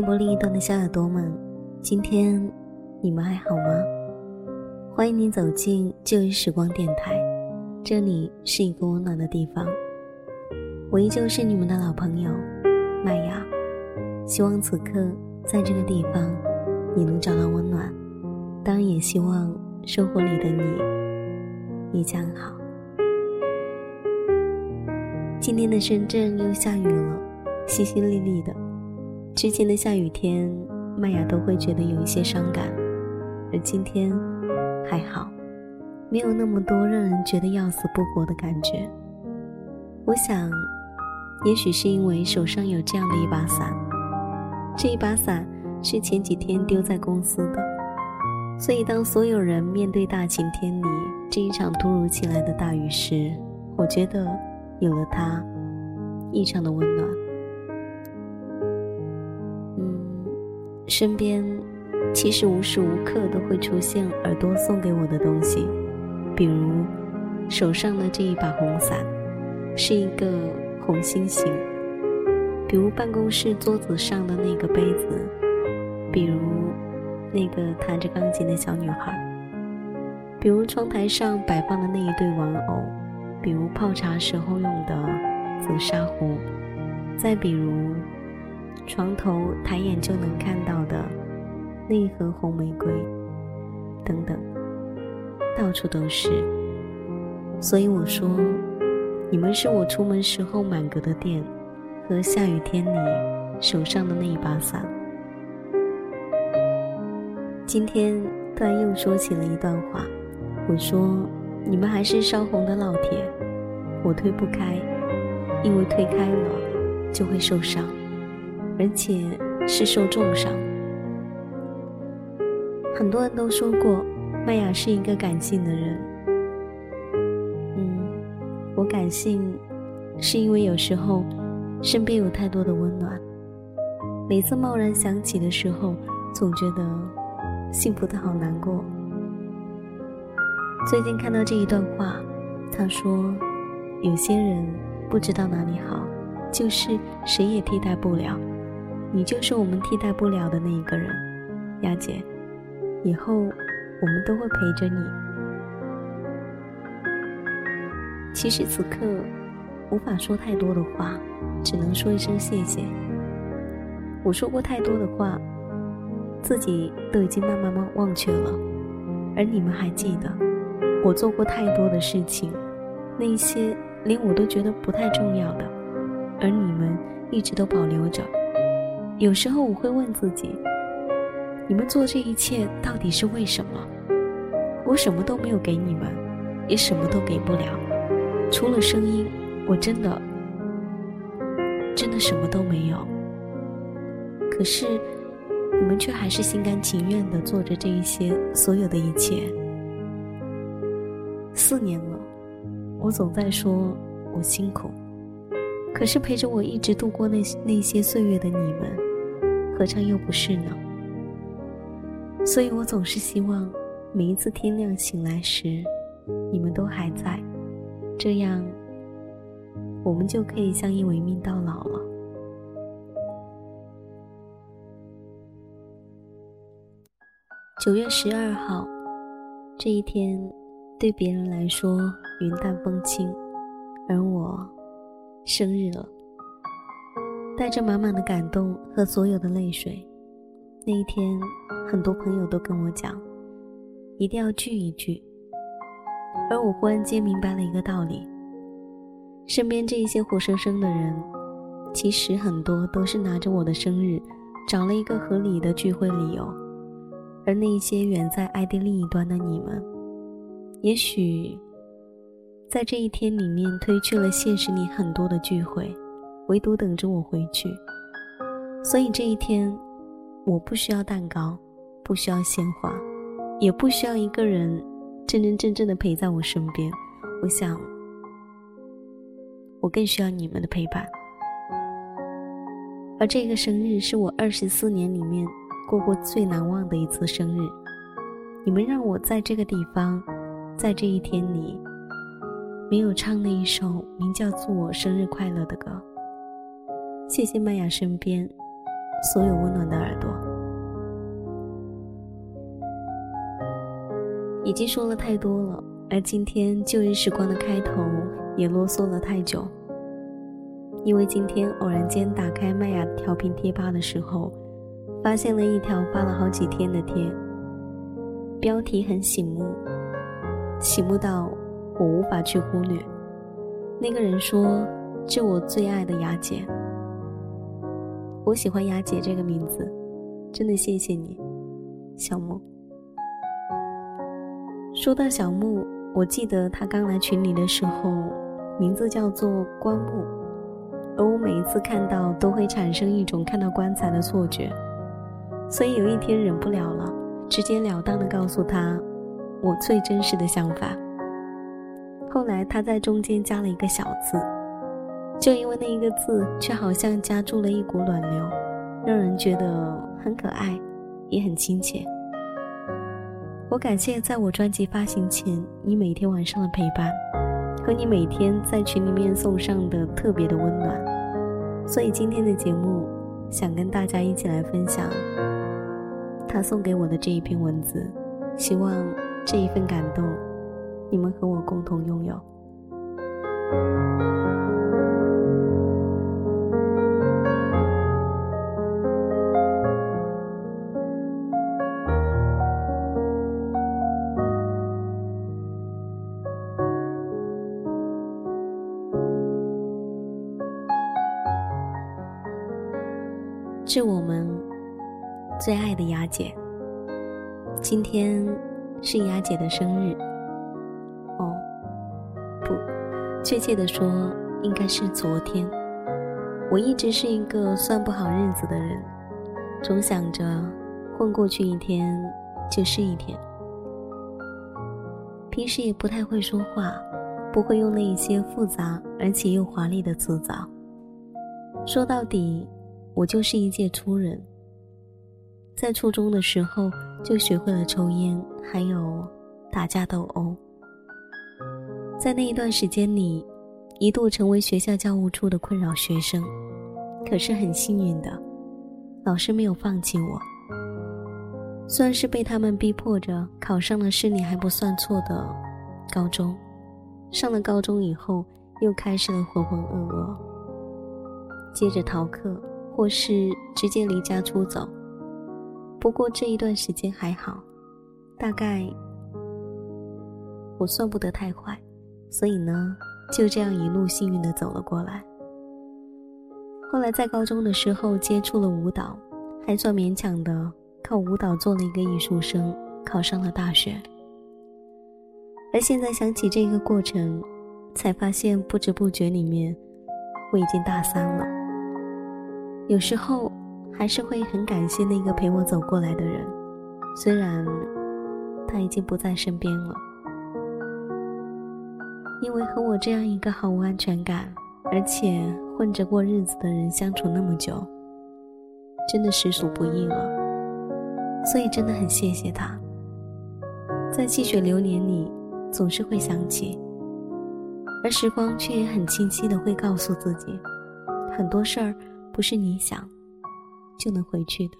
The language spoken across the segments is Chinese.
电波另一端的小耳朵们，今天你们还好吗？欢迎您走进旧日时光电台，这里是一个温暖的地方。我依旧是你们的老朋友麦雅，希望此刻在这个地方你能找到温暖，当然也希望生活里的你一将好。今天的深圳又下雨了，淅淅沥沥的。之前的下雨天，麦雅都会觉得有一些伤感，而今天还好，没有那么多让人觉得要死不活的感觉。我想，也许是因为手上有这样的一把伞，这一把伞是前几天丢在公司的，所以当所有人面对大晴天里这一场突如其来的大雨时，我觉得有了它，异常的温暖。身边其实无时无刻都会出现耳朵送给我的东西，比如手上的这一把红伞，是一个红心形；比如办公室桌子上的那个杯子；比如那个弹着钢琴的小女孩；比如窗台上摆放的那一对玩偶；比如泡茶时候用的紫砂壶；再比如。床头抬眼就能看到的那一盒红玫瑰，等等，到处都是。所以我说，你们是我出门时候满格的电，和下雨天里手上的那一把伞。今天突然又说起了一段话，我说，你们还是烧红的烙铁，我推不开，因为推开了就会受伤。而且是受重伤。很多人都说过，麦雅是一个感性的人。嗯，我感性，是因为有时候身边有太多的温暖。每次贸然想起的时候，总觉得幸福的好难过。最近看到这一段话，他说：“有些人不知道哪里好，就是谁也替代不了。”你就是我们替代不了的那一个人，雅姐。以后我们都会陪着你。其实此刻无法说太多的话，只能说一声谢谢。我说过太多的话，自己都已经慢慢忘忘却了，而你们还记得。我做过太多的事情，那些连我都觉得不太重要的，而你们一直都保留着。有时候我会问自己：你们做这一切到底是为什么？我什么都没有给你们，也什么都给不了，除了声音，我真的真的什么都没有。可是你们却还是心甘情愿的做着这一些所有的一切。四年了，我总在说我辛苦，可是陪着我一直度过那那些岁月的你们。何尝又不是呢？所以我总是希望，每一次天亮醒来时，你们都还在，这样，我们就可以相依为命到老了。九月十二号，这一天，对别人来说云淡风轻，而我，生日了。带着满满的感动和所有的泪水，那一天，很多朋友都跟我讲，一定要聚一聚。而我忽然间明白了一个道理：身边这一些活生生的人，其实很多都是拿着我的生日，找了一个合理的聚会理由；而那些远在爱的另一端的你们，也许在这一天里面推去了现实里很多的聚会。唯独等着我回去，所以这一天，我不需要蛋糕，不需要鲜花，也不需要一个人真真正正的陪在我身边。我想，我更需要你们的陪伴。而这个生日是我二十四年里面过过最难忘的一次生日。你们让我在这个地方，在这一天里，没有唱那一首名叫《做生日快乐》的歌。谢谢麦雅身边所有温暖的耳朵。已经说了太多了，而今天旧日时光的开头也啰嗦了太久。因为今天偶然间打开麦雅调频贴吧的时候，发现了一条发了好几天的贴，标题很醒目，醒目到我无法去忽略。那个人说：“致我最爱的雅姐。”我喜欢雅姐这个名字，真的谢谢你，小木。说到小木，我记得他刚来群里的时候，名字叫做棺木，而我每一次看到都会产生一种看到棺材的错觉，所以有一天忍不了了，直截了当的告诉他我最真实的想法。后来他在中间加了一个小字，就因为那一个字，却好像加注了一股暖流，让人觉得很可爱，也很亲切。我感谢在我专辑发行前你每天晚上的陪伴，和你每天在群里面送上的特别的温暖。所以今天的节目，想跟大家一起来分享他送给我的这一篇文字，希望这一份感动，你们和我共同拥有。致我们最爱的雅姐，今天是雅姐的生日。哦，不，确切的说，应该是昨天。我一直是一个算不好日子的人，总想着混过去一天就是一天。平时也不太会说话，不会用那一些复杂而且又华丽的辞藻。说到底。我就是一介粗人，在初中的时候就学会了抽烟，还有打架斗殴。在那一段时间里，一度成为学校教务处的困扰学生。可是很幸运的，老师没有放弃我。算是被他们逼迫着考上了视力还不算错的高中。上了高中以后，又开始了浑浑噩噩，接着逃课。或是直接离家出走。不过这一段时间还好，大概我算不得太坏，所以呢，就这样一路幸运的走了过来。后来在高中的时候接触了舞蹈，还算勉强的靠舞蹈做了一个艺术生，考上了大学。而现在想起这个过程，才发现不知不觉里面，我已经大三了。有时候还是会很感谢那个陪我走过来的人，虽然他已经不在身边了。因为和我这样一个毫无安全感，而且混着过日子的人相处那么久，真的实属不易了。所以真的很谢谢他。在细水流年里，总是会想起，而时光却也很清晰的会告诉自己，很多事儿。不是你想就能回去的。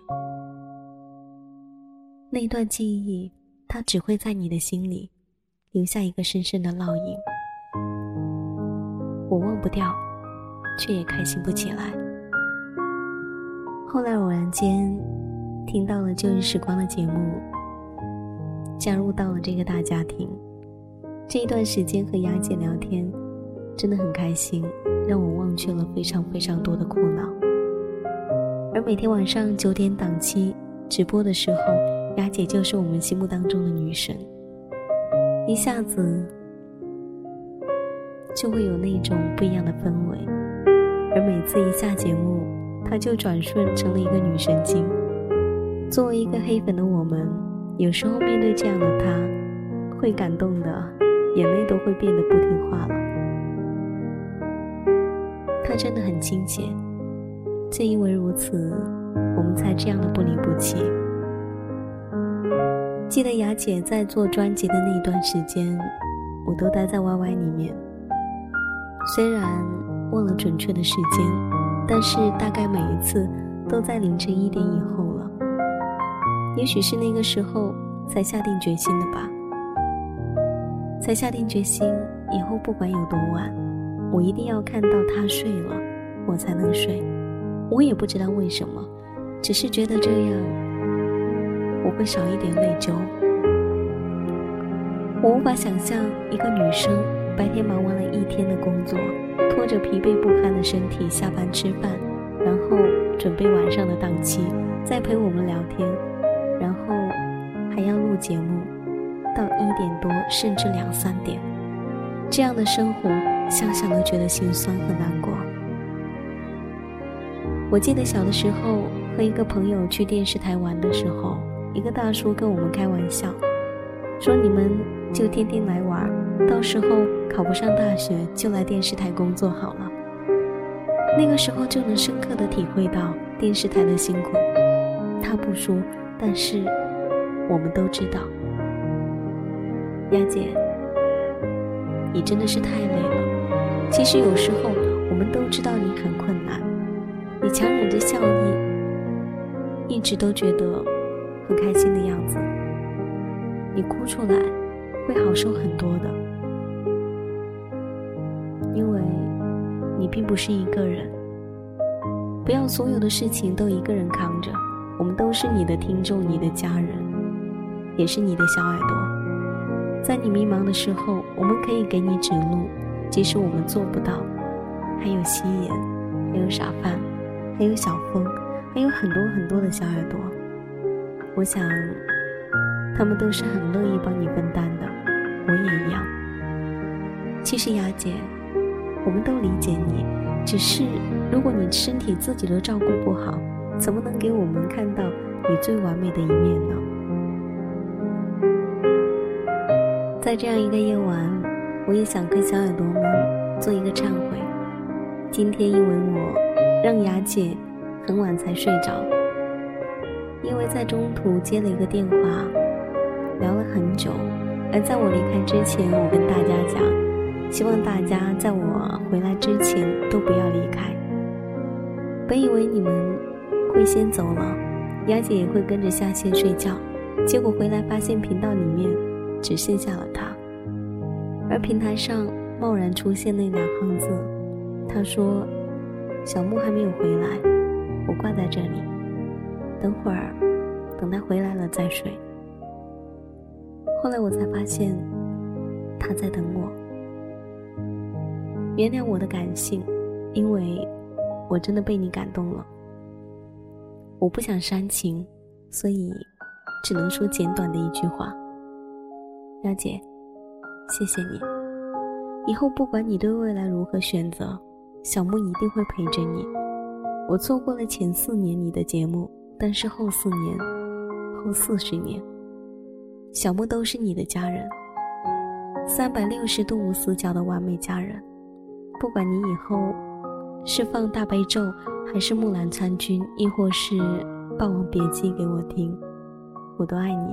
那段记忆，它只会在你的心里留下一个深深的烙印。我忘不掉，却也开心不起来。后来偶然间听到了旧日时光的节目，加入到了这个大家庭。这一段时间和雅姐聊天，真的很开心。让我忘却了非常非常多的苦恼，而每天晚上九点档期直播的时候，雅姐就是我们心目当中的女神，一下子就会有那种不一样的氛围，而每次一下节目，她就转瞬成了一个女神经。作为一个黑粉的我们，有时候面对这样的她，会感动的眼泪都会变得不听话了。他真的很亲切，正因为如此，我们才这样的不离不弃。记得雅姐在做专辑的那一段时间，我都待在 YY 里面。虽然忘了准确的时间，但是大概每一次都在凌晨一点以后了。也许是那个时候才下定决心的吧，才下定决心以后不管有多晚，我一定要看到他睡了，我才能睡。我也不知道为什么，只是觉得这样我会少一点内疚。我无法想象一个女生白天忙完了一天的工作，拖着疲惫不堪的身体下班吃饭，然后准备晚上的档期，再陪我们聊天，然后还要录节目，到一点多甚至两三点，这样的生活想想都觉得心酸和难过。我记得小的时候和一个朋友去电视台玩的时候，一个大叔跟我们开玩笑，说你们。就天天来玩，到时候考不上大学就来电视台工作好了。那个时候就能深刻的体会到电视台的辛苦。他不说，但是我们都知道。丫姐，你真的是太累了。其实有时候我们都知道你很困难，你强忍着笑意，一直都觉得很开心的样子。你哭出来。会好受很多的，因为你并不是一个人。不要所有的事情都一个人扛着，我们都是你的听众，你的家人，也是你的小耳朵。在你迷茫的时候，我们可以给你指路，即使我们做不到。还有夕颜，还有傻饭，还有小风，还有很多很多的小耳朵。我想，他们都是很乐意帮你分担的。我也一样。其实雅姐，我们都理解你，只是如果你身体自己都照顾不好，怎么能给我们看到你最完美的一面呢？在这样一个夜晚，我也想跟小耳朵们做一个忏悔。今天因为我让雅姐很晚才睡着，因为在中途接了一个电话，聊了很久。而在我离开之前，我跟大家讲，希望大家在我回来之前都不要离开。本以为你们会先走了，雅姐也会跟着下线睡觉，结果回来发现频道里面只剩下了她。而平台上贸然出现那两行字，她说：“小木还没有回来，我挂在这里，等会儿等他回来了再睡。”后来我才发现，他在等我。原谅我的感性，因为我真的被你感动了。我不想煽情，所以只能说简短的一句话：雅姐，谢谢你。以后不管你对未来如何选择，小木一定会陪着你。我错过了前四年你的节目，但是后四年，后四十年。小木都是你的家人，三百六十度无死角的完美家人。不管你以后是放大悲咒，还是木兰参军，亦或是霸王别姬给我听，我都爱你，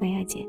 麦芽姐。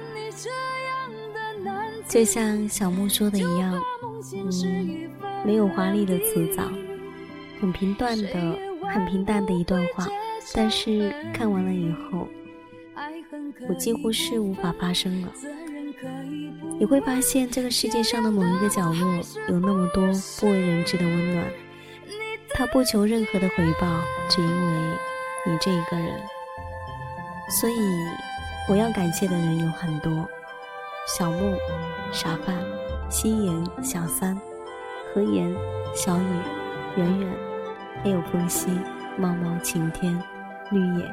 就像小木说的一样，嗯。没有华丽的辞藻，很平淡的、很平淡的一段话，但是看完了以后，我几乎是无法发声了。你会发现，这个世界上的某一个角落，有那么多不为人知的温暖。他不求任何的回报，只因为你这一个人。所以，我要感谢的人有很多：小木、傻饭、夕颜、小三。何言、小雨、圆圆，还有风息、猫猫、晴天、绿野、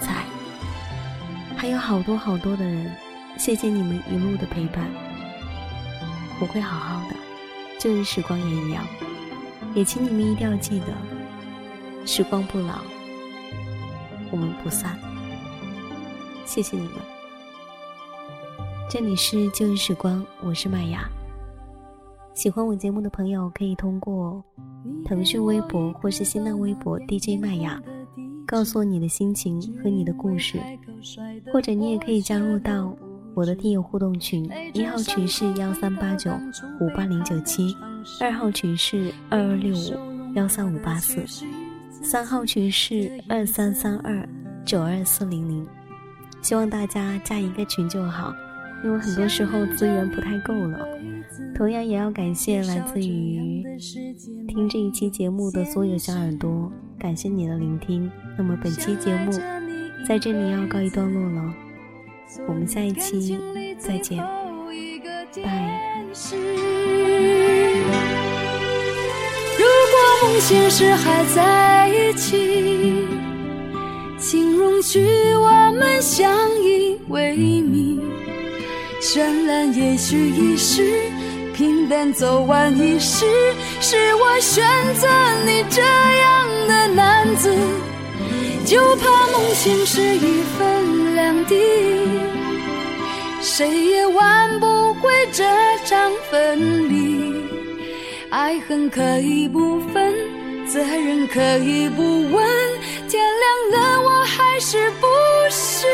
彩，还有好多好多的人，谢谢你们一路的陪伴。我会好好的，旧日时光也一样。也请你们一定要记得，时光不老，我们不散。谢谢你们。这里是旧日时光，我是麦芽。喜欢我节目的朋友，可以通过腾讯微博或是新浪微博 DJ 麦雅，告诉我你的心情和你的故事，或者你也可以加入到我的听友互动群，一号群是幺三八九五八零九七，二号群是二二六五幺三五八四，三号群是二三三二九二四零零，希望大家加一个群就好。因为很多时候资源不太够了，同样也要感谢来自于听这一期节目的所有小耳朵，感谢你的聆听。那么本期节目在这里要告一段落了，我们下一期再见，拜。如果梦醒时还在一起，请容许我们相依为命。绚烂也许一时，平淡走完一世，是我选择你这样的男子，就怕梦醒时一分两地，谁也挽不回这场分离。爱恨可以不分，责任可以不问，天亮了我还？是不是？